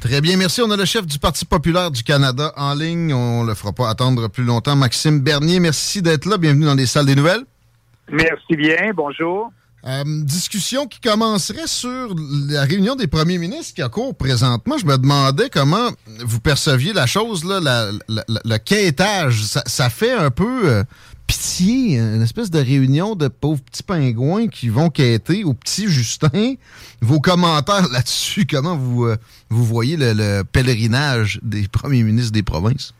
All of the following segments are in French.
Très bien, merci. On a le chef du Parti populaire du Canada en ligne. On le fera pas attendre plus longtemps. Maxime Bernier, merci d'être là. Bienvenue dans les salles des nouvelles. Merci bien. Bonjour. Euh, discussion qui commencerait sur la réunion des premiers ministres qui a cours présentement. Je me demandais comment vous perceviez la chose, là, la, la- la- le quêtage. Ça, ça fait un peu euh, pitié, une espèce de réunion de pauvres petits pingouins qui vont quêter au petit Justin. Vos commentaires là-dessus, comment vous, euh, vous voyez le, le pèlerinage des premiers ministres des provinces?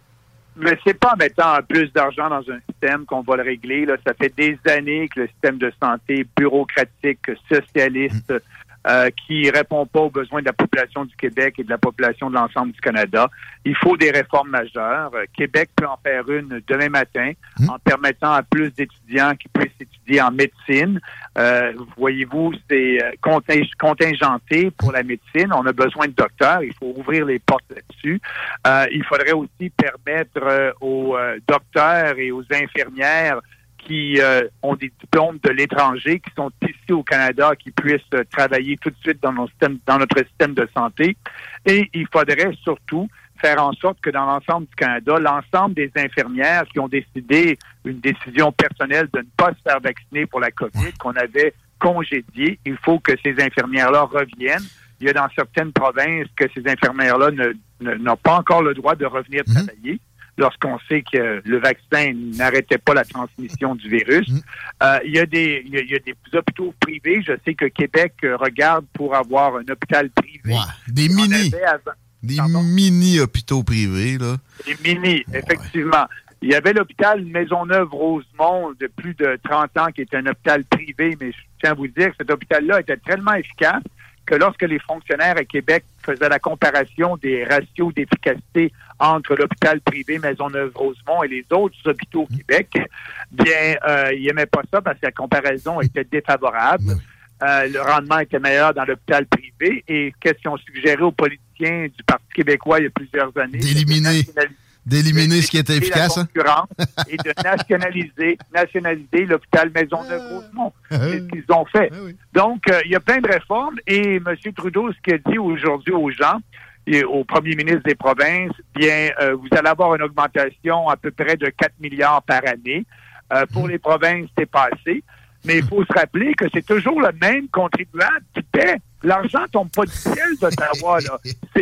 Mais c'est pas en mettant plus d'argent dans un système qu'on va le régler. Là. Ça fait des années que le système de santé bureaucratique, socialiste, euh, qui répond pas aux besoins de la population du Québec et de la population de l'ensemble du Canada. Il faut des réformes majeures. Euh, Québec peut en faire une demain matin en permettant à plus d'étudiants qui puissent étudier en médecine. Euh, Voyez-vous, c'est euh, conting- contingenté pour la médecine. On a besoin de docteurs. Il faut ouvrir les portes là-dessus. Euh, il faudrait aussi permettre euh, aux docteurs et aux infirmières qui euh, ont des diplômes de l'étranger, qui sont ici au Canada, qui puissent euh, travailler tout de suite dans, nos systèmes- dans notre système de santé. Et il faudrait surtout faire en sorte que dans l'ensemble du Canada, l'ensemble des infirmières qui ont décidé une décision personnelle de ne pas se faire vacciner pour la COVID, qu'on avait congédié, il faut que ces infirmières-là reviennent. Il y a dans certaines provinces que ces infirmières-là n'ont pas encore le droit de revenir travailler lorsqu'on sait que le vaccin n'arrêtait pas la transmission du virus. Euh, il, y a des, y a, il y a des hôpitaux privés. Je sais que Québec euh, regarde pour avoir un hôpital privé. Des On mini. Des mini-hôpitaux privés, là. des mini, effectivement. Il y avait l'hôpital Maisonneuve-Rosemont de plus de 30 ans qui était un hôpital privé, mais je tiens à vous dire que cet hôpital-là était tellement efficace que lorsque les fonctionnaires à Québec faisaient la comparaison des ratios d'efficacité entre l'hôpital privé Maisonneuve-Rosemont et les autres hôpitaux au Québec, bien, euh, ils n'aimaient pas ça parce que la comparaison était défavorable. Euh, le rendement était meilleur dans l'hôpital privé. Et qu'est-ce qu'ils ont suggéré aux politiciens du Parti québécois il y a plusieurs années? D'éliminer. D'éliminer ce qui était efficace. La hein? et de nationaliser, nationaliser l'hôpital Maisonneuve-Rosemont. C'est ce qu'ils ont fait. Donc, euh, il y a plein de réformes et M. Trudeau, ce qu'il a dit aujourd'hui aux gens, et au premier ministre des provinces, bien, euh, vous allez avoir une augmentation à peu près de 4 milliards par année. Euh, pour les provinces, c'est pas assez. Mais il faut se rappeler que c'est toujours le même contribuable qui paie. L'argent tombe pas du ciel d'Ottawa.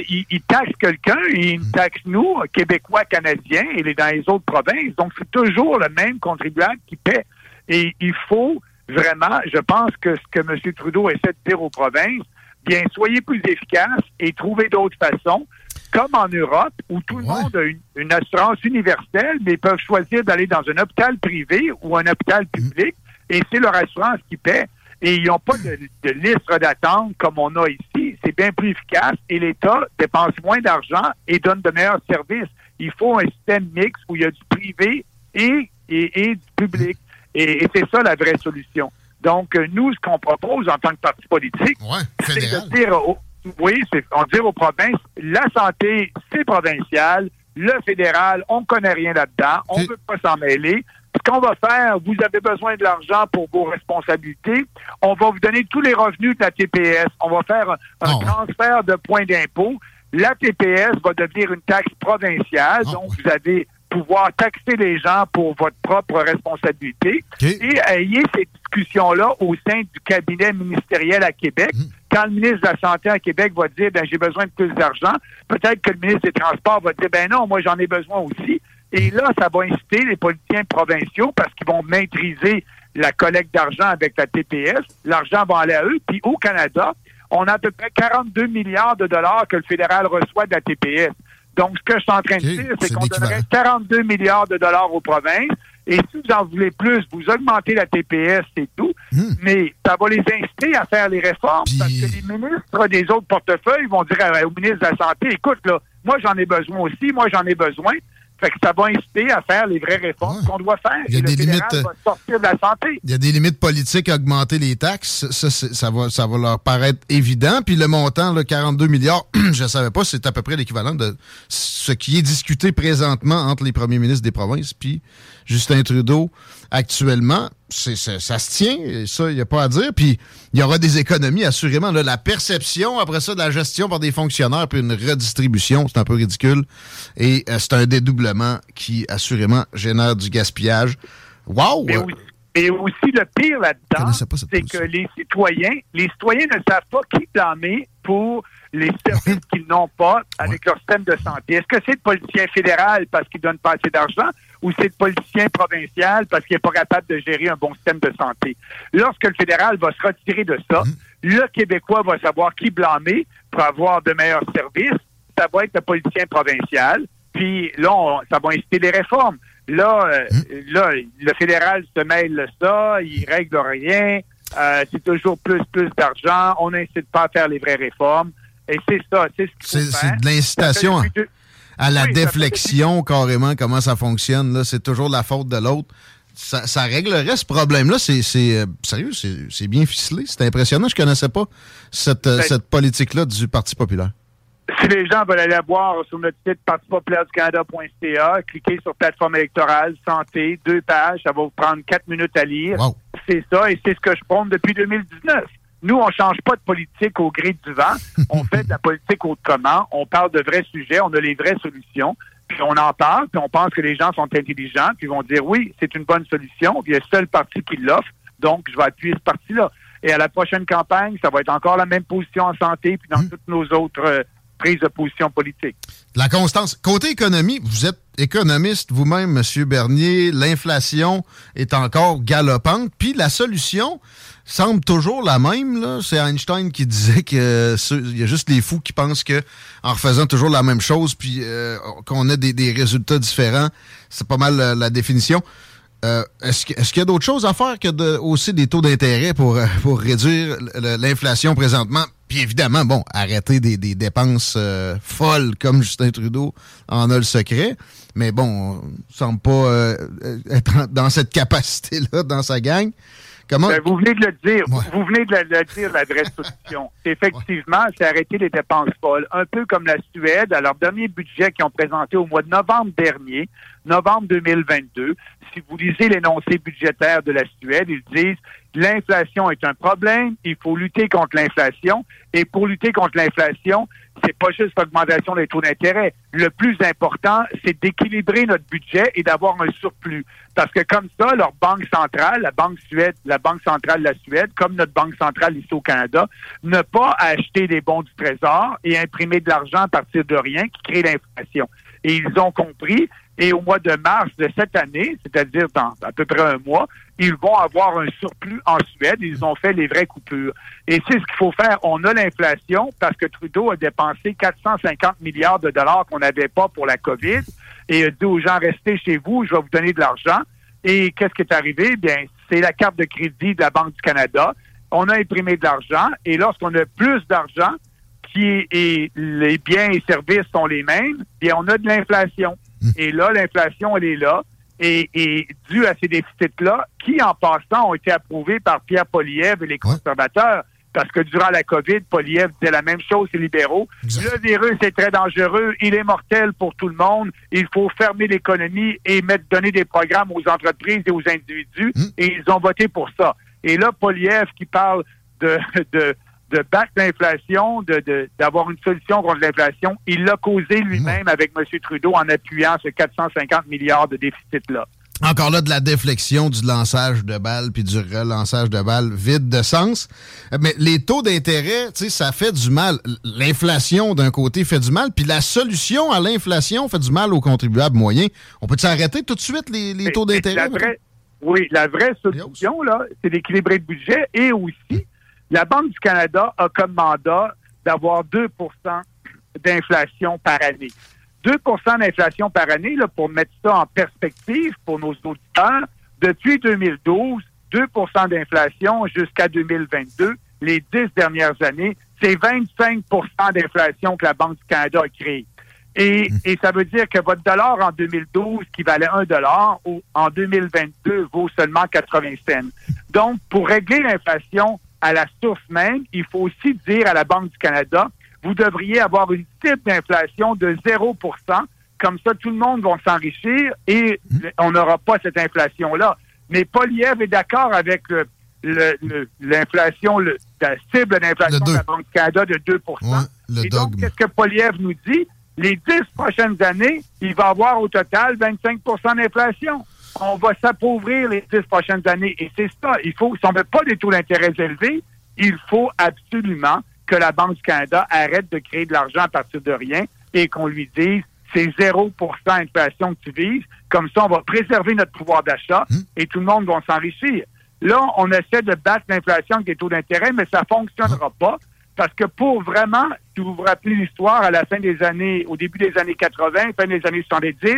Il, il taxe quelqu'un et il nous taxe nous, Québécois, Canadiens, et les, dans les autres provinces. Donc, c'est toujours le même contribuable qui paie. Et il faut vraiment, je pense que ce que M. Trudeau essaie de dire aux provinces, bien, soyez plus efficaces et trouvez d'autres façons, comme en Europe, où tout le monde a une, une assurance universelle, mais ils peuvent choisir d'aller dans un hôpital privé ou un hôpital public, et c'est leur assurance qui paie. Et ils n'ont pas de, de liste d'attente comme on a ici. C'est bien plus efficace et l'État dépense moins d'argent et donne de meilleurs services. Il faut un système mixte où il y a du privé et, et, et du public. Et, et c'est ça la vraie solution. Donc, euh, nous, ce qu'on propose en tant que parti politique, c'est de dire, aux, oui, on dire aux provinces, la santé, c'est provincial, le fédéral, on connaît rien là-dedans, on ne veut pas s'en mêler. Ce qu'on va faire, vous avez besoin de l'argent pour vos responsabilités, on va vous donner tous les revenus de la TPS, on va faire un, un transfert de points d'impôt. La TPS va devenir une taxe provinciale, donc vous allez pouvoir taxer les gens pour votre propre responsabilité. Et ayez ces discussions-là au sein du cabinet ministériel à Québec. Quand le ministre de la Santé à Québec va dire, ben, j'ai besoin de plus d'argent, peut-être que le ministre des Transports va dire, ben non, moi, j'en ai besoin aussi. Et là, ça va inciter les politiciens provinciaux parce qu'ils vont maîtriser la collecte d'argent avec la TPS. L'argent va aller à eux. Puis au Canada, on a à peu près 42 milliards de dollars que le fédéral reçoit de la TPS. Donc, ce que je suis en train de dire, c'est qu'on donnerait 42 milliards de dollars aux provinces. Et si vous en voulez plus, vous augmentez la TPS, c'est tout. Hmm. Mais ça va les inciter à faire les réformes parce que les ministres des autres portefeuilles vont dire au ministre de la Santé, écoute, là, moi j'en ai besoin aussi, moi j'en ai besoin. Fait que ça va inciter à faire les vraies réformes qu'on doit faire. Il y a des limites. Va sortir de la santé. Il y a des limites politiques à augmenter les taxes. Ça, ça, va, ça va leur paraître évident. Puis le montant, le 42 milliards, je ne savais pas, c'est à peu près l'équivalent de ce qui est discuté présentement entre les premiers ministres des provinces puis Justin Trudeau actuellement, c'est, ça se tient, et ça, il n'y a pas à dire. Puis il y aura des économies, assurément. la perception, après ça, de la gestion par des fonctionnaires, puis une redistribution, c'est un peu ridicule. Et euh, c'est un dédoublement qui, assurément, génère du gaspillage. Wow! Et aussi, le pire là-dedans, c'est que les citoyens, les citoyens ne savent pas qui blâmer pour les services qu'ils n'ont pas avec leur système de santé. Est-ce que c'est le politicien fédéral parce qu'il donne pas assez d'argent? Ou c'est le politicien provincial parce qu'il n'est pas capable de gérer un bon système de santé? Lorsque le fédéral va se retirer de ça, mm-hmm. le Québécois va savoir qui blâmer pour avoir de meilleurs services. Ça va être le politicien provincial. Puis là, ça va inciter les réformes. Là, euh, mm-hmm. là, le fédéral se mêle de ça, il règle rien. Euh, c'est toujours plus, plus d'argent. On n'incite pas à faire les vraies réformes. Et c'est ça, c'est ce qu'il faut C'est de l'incitation à la déflexion, carrément, comment ça fonctionne. Là, c'est toujours la faute de l'autre. Ça, réglerait ce problème-là. C'est, euh, sérieux, c'est, bien ficelé. C'est impressionnant. Je connaissais pas cette, euh, ben, cette politique-là du Parti populaire. Si les gens veulent aller voir sur notre site partipopulaireducanada.ca, cliquez sur plateforme électorale, santé, deux pages, ça va vous prendre quatre minutes à lire. C'est ça, et c'est ce que je prône depuis 2019. Nous, on change pas de politique au gré du vent. On fait de la politique autrement. On parle de vrais sujets. On a les vraies solutions. Puis on en parle, puis on pense que les gens sont intelligents, puis ils vont dire oui, c'est une bonne solution. Puis il y a le seul parti qui l'offre, donc je vais appuyer ce parti-là. Et à la prochaine campagne, ça va être encore la même position en santé, puis dans mmh. toutes nos autres euh, prises de position politiques. La constance. Côté économie, vous êtes économiste vous-même, M. Bernier. L'inflation est encore galopante. Puis la solution, semble toujours la même. C'est Einstein qui disait que il y a juste les fous qui pensent que en refaisant toujours la même chose, puis euh, qu'on a des, résultats différents. C'est pas mal la, définition. Euh, est-ce qu'il y a d'autres choses à faire que de aussi des taux d'intérêt pour, euh, pour réduire l'inflation présentement? Puis évidemment, bon, arrêter des, dépenses folles comme Justin Trudeau en a le secret. Mais bon, on semble pas être dans cette capacité-là dans sa gang. Ben, vous venez de le dire. Vous venez de le, dire, la vraie solution. Effectivement, c'est arrêter les dépenses folles. Un peu comme la Suède, à leur dernier budget qu'ils ont présenté au mois de novembre dernier, novembre 2022. Si vous lisez l'énoncé budgétaire de la Suède, ils disent l'inflation est un problème, il faut lutter contre l'inflation. Et pour lutter contre l'inflation, c'est pas juste l'augmentation des taux d'intérêt. Le plus important, c'est d'équilibrer notre budget et d'avoir un surplus. Parce que comme ça, leur banque centrale, la banque Suède, la banque centrale de la Suède, comme notre banque centrale ici au Canada, ne pas acheter des bons du trésor et imprimer de l'argent à partir de rien qui crée l'inflation. Et ils ont compris et au mois de mars de cette année, c'est-à-dire dans à peu près un mois, ils vont avoir un surplus en Suède. Ils ont fait les vraies coupures. Et c'est ce qu'il faut faire. On a l'inflation parce que Trudeau a dépensé 450 milliards de dollars qu'on n'avait pas pour la COVID et a dit aux gens, restez chez vous, je vais vous donner de l'argent. Et qu'est-ce qui est arrivé? Bien, c'est la carte de crédit de la Banque du Canada. On a imprimé de l'argent et lorsqu'on a plus d'argent, qui et les biens et services sont les mêmes, bien, on a de l'inflation. Hmm. Et là, l'inflation, elle est là. Et, et dû à ces déficits-là, qui, en passant, ont été approuvés par Pierre Poliev et les conservateurs, parce que durant la COVID, Poliev disait la même chose, les libéraux. Le virus est très dangereux, il est mortel pour tout le monde, il faut fermer l'économie et mettre, donner des programmes aux entreprises et aux individus, hmm. et ils ont voté pour ça. Et là, Poliev qui parle de, de, de battre l'inflation, de, d'avoir une solution contre l'inflation. Il l'a causé lui-même avec M. Trudeau en appuyant ce 450 milliards de déficit-là. encore là de la déflexion du lançage de balles puis du relançage de balles vide de sens. Mais les taux d'intérêt, tu sais, ça fait du mal. L'inflation d'un côté fait du mal, puis la solution à l'inflation fait du mal aux contribuables moyens. On peut s'arrêter tout de suite les, taux d'intérêt? Oui, la vraie solution, là, c'est d'équilibrer le budget et aussi, la Banque du Canada a comme mandat d'avoir 2% d'inflation par année. 2% d'inflation par année, là, pour mettre ça en perspective pour nos auditeurs, depuis 2012, 2% d'inflation jusqu'à 2022, les dix dernières années, c'est 25% d'inflation que la Banque du Canada a créée. Et, mmh. et, ça veut dire que votre dollar en 2012, qui valait 1 dollar, en 2022 vaut seulement 80 cents. Donc, pour régler l'inflation à la source même, il faut aussi dire à la Banque du Canada, vous devriez avoir une type d'inflation de 0 Comme ça, tout le monde va s'enrichir et mmh. on n'aura pas cette inflation-là. Mais Poliev est d'accord avec l'inflation, la cible d'inflation de la Banque du Canada de 2% Et donc, qu'est-ce que Poliev nous dit? Les dix prochaines années, il va avoir au total 25% d'inflation. On va s'appauvrir les dix prochaines années. Et c'est ça. Il faut, si on ne veut pas des taux d'intérêt élevés, il faut absolument que la Banque du Canada arrête de créer de l'argent à partir de rien et qu'on lui dise c'est 0% d'inflation que tu vises. Comme ça, on va préserver notre pouvoir d'achat hum. et tout le monde va s'enrichir. Là, on essaie de battre l'inflation avec des taux d'intérêt, mais ça ne fonctionnera pas parce que pour vraiment, si vous vous rappelez l'histoire, à la fin des années, au début des années 80, fin des années 70,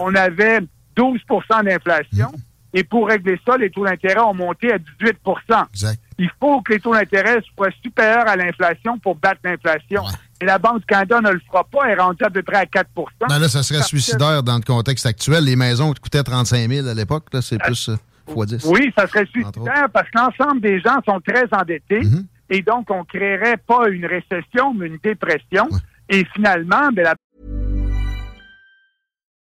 on avait 12% d'inflation. Mmh. Et pour régler ça, les taux d'intérêt ont monté à 18% Il faut que les taux d'intérêt soient supérieurs à l'inflation pour battre l'inflation. Et la Banque du Canada ne le fera pas, elle est rendue à peu près à 4 ben là, ça serait suicidaire dans le contexte actuel. Les maisons coûtaient 35 000 à l'époque, c'est plus euh, x 10. Oui, ça serait suicidaire parce que l'ensemble des gens sont très endettés. Mmh. Et donc, on créerait pas une récession, mais une dépression. Et finalement, ben, la...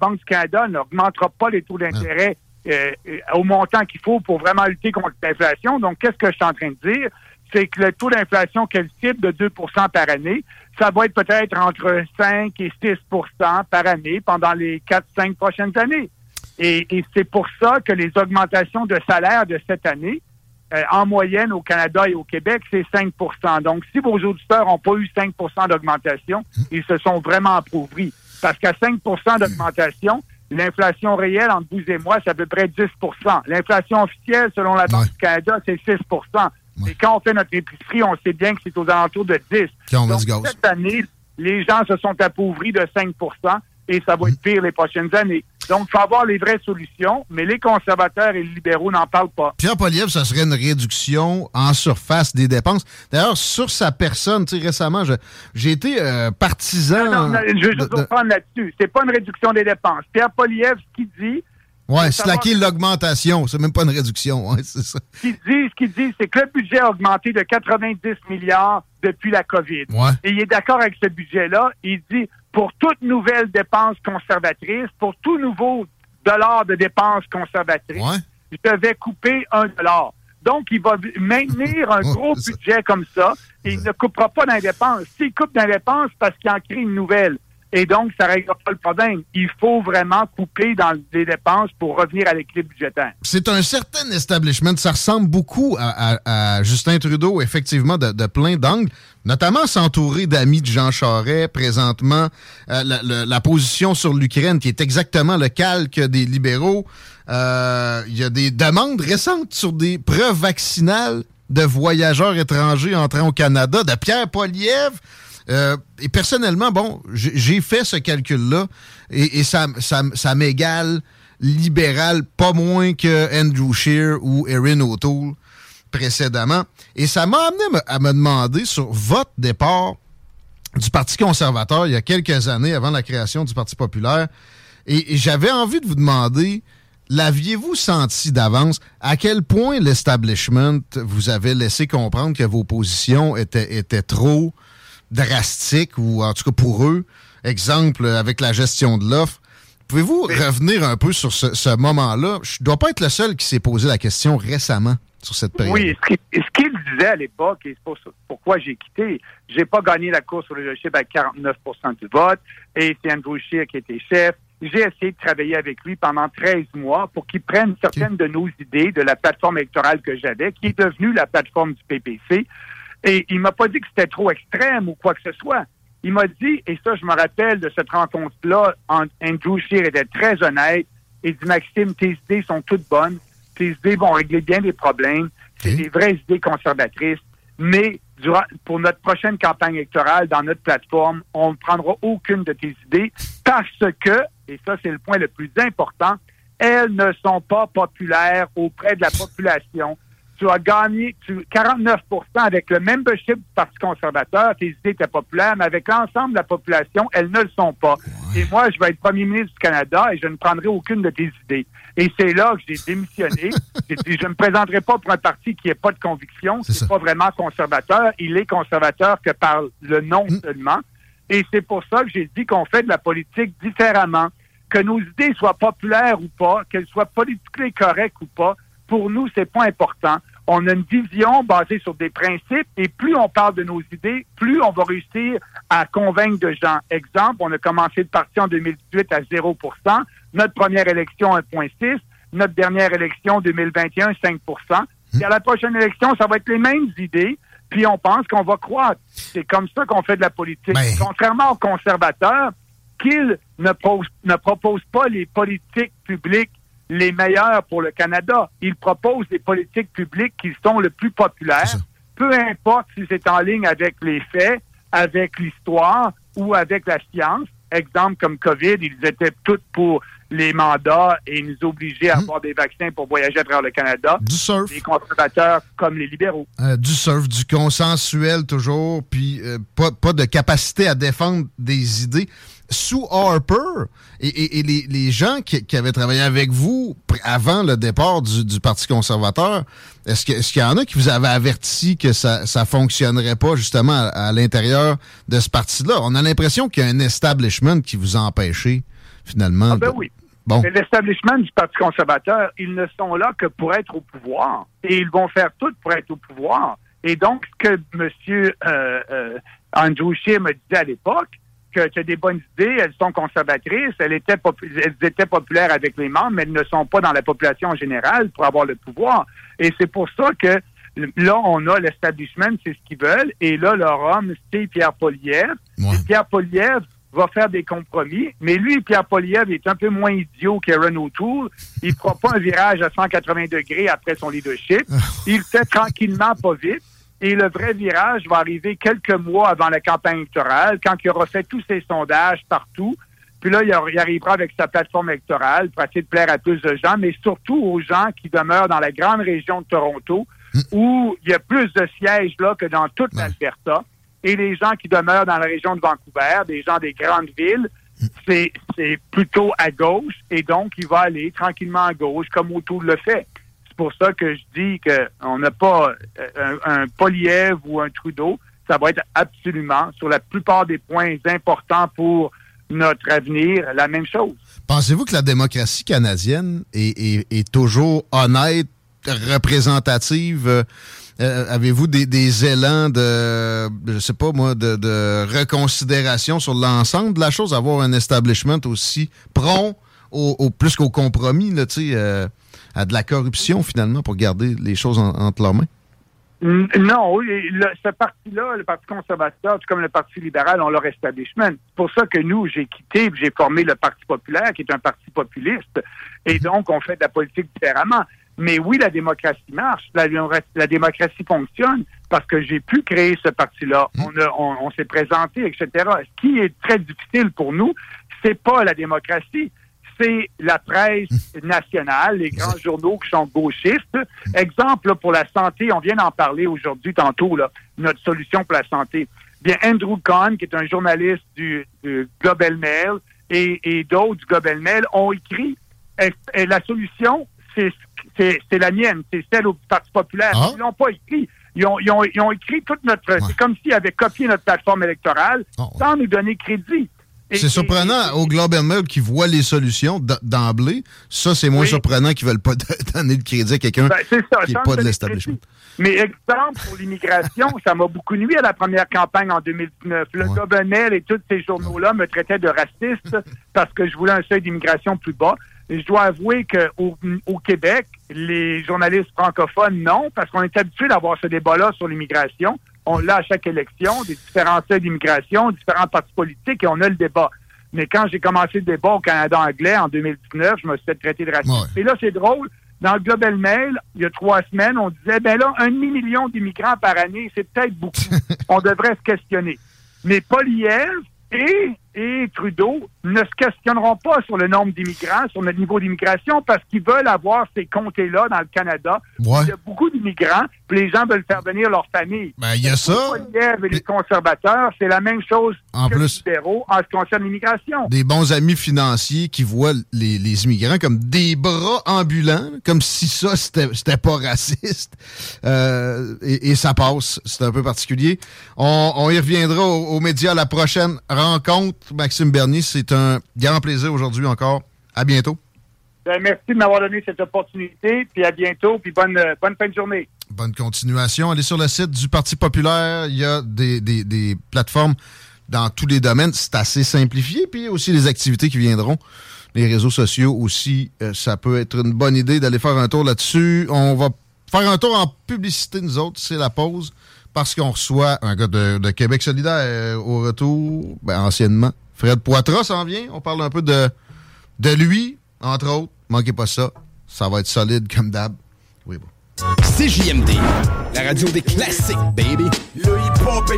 Banque du Canada n'augmentera pas les taux d'intérêt euh, euh, au montant qu'il faut pour vraiment lutter contre l'inflation. Donc qu'est-ce que je suis en train de dire? C'est que le taux d'inflation qu'elle cible de 2% par année, ça va être peut-être entre 5 et 6% par année pendant les 4-5 prochaines années. Et, c'est pour ça que les augmentations de salaire de cette année, euh, en moyenne au Canada et au Québec, c'est 5% Donc, si vos auditeurs n'ont pas eu 5% d'augmentation, ils se sont vraiment appauvris. Parce qu'à 5% d'augmentation, l'inflation réelle entre vous et moi, c'est à peu près 10% L'inflation officielle, selon la Banque du Canada, c'est 6 Et quand on fait notre épicerie, on sait bien que c'est aux alentours de 10 Donc, cette année, les gens se sont appauvris de 5 et ça va être pire les prochaines années. Donc, il faut avoir les vraies solutions, mais les conservateurs et les libéraux n'en parlent pas. Pierre Poliev, ça serait une réduction en surface des dépenses. D'ailleurs, sur sa personne, tu sais, récemment, j'ai été euh, partisan... Non, non, je veux juste reprendre là-dessus. C'est pas une réduction des dépenses. Pierre Poliev, ce qu'il dit... Oui, slacker l'augmentation, c'est même pas une réduction, ouais, c'est ça. Ce qu'il dit, ce qu'il dit, c'est que le budget a augmenté de 90 milliards depuis la COVID. Ouais. Et il est d'accord avec ce budget-là. Il dit, pour toute nouvelle dépense conservatrice, pour tout nouveau dollar de dépenses conservatrices, je devais couper un dollar. Donc, il va maintenir un gros budget comme ça et il ne coupera pas dans les dépenses. S'il coupe dans les dépenses, parce qu'il en crée une nouvelle. Et donc ça ne règle pas le problème. Il faut vraiment couper dans les dépenses pour revenir à l'équilibre budgétaire. C'est un certain establishment. Ça ressemble beaucoup à, Justin Trudeau, effectivement, de, plein d'angles, notamment s'entourer d'amis de Jean Charest présentement. Euh, la, position sur l'Ukraine, qui est exactement le calque des libéraux. Euh, il y a des demandes récentes sur des preuves vaccinales de voyageurs étrangers entrant au Canada, de Pierre Poliev. Euh, et personnellement, bon, j'ai fait ce calcul-là et, ça, ça, m'égale libéral pas moins que Andrew Scheer ou Erin O'Toole précédemment. Et ça m'a amené à me demander sur votre départ du Parti conservateur il y a quelques années avant la création du Parti populaire. Et, j'avais envie de vous demander, l'aviez-vous senti d'avance? À quel point l'establishment vous avait laissé comprendre que vos positions étaient, étaient trop drastique, ou en tout cas pour eux, exemple avec la gestion de l'offre. Pouvez-vous revenir un peu sur ce, moment-là? Je ne dois pas être le seul qui s'est posé la question récemment sur cette période. Oui, ce qu'il disait à l'époque, et c'est pourquoi j'ai quitté, j'ai pas gagné la course sur le leadership à 49 du vote, et c'est Andrew Scheer qui était chef. J'ai essayé de travailler avec lui pendant 13 mois pour qu'il prenne certaines de nos idées de la plateforme électorale que j'avais, qui est devenue la plateforme du PPC, et il m'a pas dit que c'était trop extrême ou quoi que ce soit. Il m'a dit, et ça, je me rappelle de cette rencontre-là, Andrew Scheer était très honnête. Il dit, Maxime, tes idées sont toutes bonnes. Tes idées vont régler bien les problèmes. C'est des vraies idées conservatrices. Mais durant, pour notre prochaine campagne électorale, dans notre plateforme, on ne prendra aucune de tes idées parce que, et ça, c'est le point le plus important, elles ne sont pas populaires auprès de la population tu as gagné 49% avec le membership du Parti conservateur. Tes idées étaient populaires, mais avec l'ensemble de la population, elles ne le sont pas. Et moi, je vais être premier ministre du Canada et je ne prendrai aucune de tes idées. Et c'est là que j'ai démissionné. j'ai dit, je ne me présenterai pas pour un parti qui n'a pas de conviction, qui n'est pas vraiment conservateur. Il est conservateur que par le nom mm. seulement. Et c'est pour ça que j'ai dit qu'on fait de la politique différemment. Que nos idées soient populaires ou pas, qu'elles soient politiquement correctes ou pas, pour nous, c'est pas important on a une vision basée sur des principes et plus on parle de nos idées, plus on va réussir à convaincre de gens. Exemple, on a commencé le parti en 2018 à 0 notre première élection 1,6 notre dernière élection 2021 5 et à la prochaine élection, ça va être les mêmes idées, puis on pense qu'on va croître. C'est comme ça qu'on fait de la politique. Ben. Contrairement aux conservateurs, qu'ils ne, ne proposent pas les politiques publiques les meilleurs pour le Canada. Ils proposent des politiques publiques qui sont le plus populaires, peu importe si c'est en ligne avec les faits, avec l'histoire ou avec la science. Exemple comme COVID, ils étaient tous pour les mandats et nous obliger à mhm. avoir des vaccins pour voyager à travers le Canada. Du surf. Les conservateurs comme les libéraux. Euh, du surf, du consensuel toujours, puis euh, pas, pas de capacité à défendre des idées sous Harper et, les, gens qui, avaient travaillé avec vous avant le départ du, Parti conservateur, est-ce qu'il y en a qui vous avaient averti que ça ne fonctionnerait pas justement à, l'intérieur de ce parti-là? On a l'impression qu'il y a un establishment qui vous a empêché finalement. Ah ben oui. Bon. L'establishment du Parti conservateur, ils ne sont là que pour être au pouvoir. Et ils vont faire tout pour être au pouvoir. Et donc, ce que M. Euh, euh, Andrew Scheer me disait à l'époque, que tu as des bonnes idées, elles sont conservatrices, elles étaient, elles étaient populaires avec les membres, mais elles ne sont pas dans la population en général pour avoir le pouvoir. Et c'est pour ça que là, on a l'establishment, c'est ce qu'ils veulent, et là, leur homme, c'est Pierre Poliev. Pierre Poliev va faire des compromis, mais lui, Pierre Poliev, est un peu moins idiot qu'Aaron O'Toole. Il ne fera pas un virage à 180 degrés après son leadership. Il fait tranquillement, pas vite. Et le vrai virage va arriver quelques mois avant la campagne électorale, quand il aura fait tous ses sondages partout. Puis là, il arrivera avec sa plateforme électorale pour essayer de plaire à plus de gens, mais surtout aux gens qui demeurent dans la grande région de Toronto, hmm. où il y a plus de sièges là que dans toute l'Alberta. Et les gens qui demeurent dans la région de Vancouver, des gens des grandes villes, hmm. c'est plutôt à gauche. Et donc, il va aller tranquillement à gauche, comme O'Toole le fait pour ça que je dis qu'on n'a pas euh, un, un ou un Trudeau. Ça va être absolument, sur la plupart des points importants pour notre avenir, la même chose. Pensez-vous que la démocratie canadienne est, toujours honnête représentative? Avez-vous des, élans de, je sais pas moi, de, reconsidération sur l'ensemble de la chose, avoir un establishment aussi prompt au, plus qu'au compromis, là, à de la corruption finalement pour garder les choses entre leurs mains? Non, ce parti-là, le Parti conservateur, tout comme le Parti libéral, ont leur establishment. C'est pour ça que nous, j'ai quitté, j'ai formé le Parti populaire, qui est un parti populiste, et mhm. donc on fait de la politique différemment. Mais oui, la démocratie marche, la, démocratie fonctionne, parce que j'ai pu créer ce parti-là. Mhm. On, on s'est présenté, etc. Ce qui est très difficile pour nous, c'est pas la démocratie, c'est la presse nationale, les grands journaux qui sont gauchistes. Exemple pour la santé, on vient d'en parler aujourd'hui tantôt, là, notre solution pour la santé. Bien, Andrew Kahn, qui est un journaliste du, Global Mail, et, d'autres du Global Mail ont écrit et, la solution, c'est la mienne, c'est celle au Parti populaire. Ah. Ils l'ont pas écrit. Ils ont, ils, ont, ils ont, écrit toute notre... C'est comme s'ils avaient copié notre plateforme électorale ah, sans nous donner crédit. C'est surprenant au Globe and Mail qui voit les solutions d'emblée. Ça, c'est moins surprenant qu'ils ne veulent pas donner de crédit à quelqu'un ben, qui n'est pas de l'establishment. Mais exemple, pour l'immigration, ça m'a beaucoup nuit à la première campagne en 2019. Le Globe and Mail et tous ces journaux-là me traitaient de raciste parce que je voulais un seuil d'immigration plus bas. Et je dois avouer qu'au au Québec, les journalistes francophones, non, parce qu'on est habitué d'avoir ce débat-là sur l'immigration. On l'a à chaque élection, des différents seuils d'immigration, différents partis politiques, et on a le débat. Mais quand j'ai commencé le débat au Canada anglais en 2019, je me suis fait traiter de raciste. Et là, c'est drôle. Dans le Global Mail, il y a trois semaines, on disait, ben là, un demi-million d'immigrants par année, c'est peut-être beaucoup. on devrait se questionner. Mais Poliev et et Trudeau ne se questionneront pas sur le nombre d'immigrants, sur le niveau d'immigration, parce qu'ils veulent avoir ces comtés-là dans le Canada. Il y a beaucoup d'immigrants, puis les gens veulent faire venir leur famille. Ben, il y a ça. Les les conservateurs, c'est la même chose en que plus, les libéraux en ce qui concerne l'immigration. Des bons amis financiers qui voient les, immigrants comme des bras ambulants, comme si ça, c'était pas raciste. Euh, et, ça passe. C'est un peu particulier. On, y reviendra aux médias à la prochaine rencontre Maxime Bernier. C'est un grand plaisir aujourd'hui encore. À bientôt. Ben, merci de m'avoir donné cette opportunité. Puis à bientôt. Puis bonne, euh, bonne fin de journée. Bonne continuation. Allez sur le site du Parti populaire. Il y a des, plateformes dans tous les domaines. C'est assez simplifié. Puis aussi les activités qui viendront. Les réseaux sociaux aussi, euh, ça peut être une bonne idée d'aller faire un tour là-dessus. On va faire un tour en publicité, nous autres. C'est la pause parce qu'on reçoit un gars de, Québec solidaire euh, au retour, ben, anciennement. Fred Poitras s'en vient. On parle un peu de, de lui, entre autres. Manquez pas ça. Ça va être solide comme d'hab. Oui, bon. CJMD, la radio des classiques, baby. Le hip-hop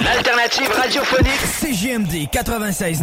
L'alternative radiophonique. CJMD 96.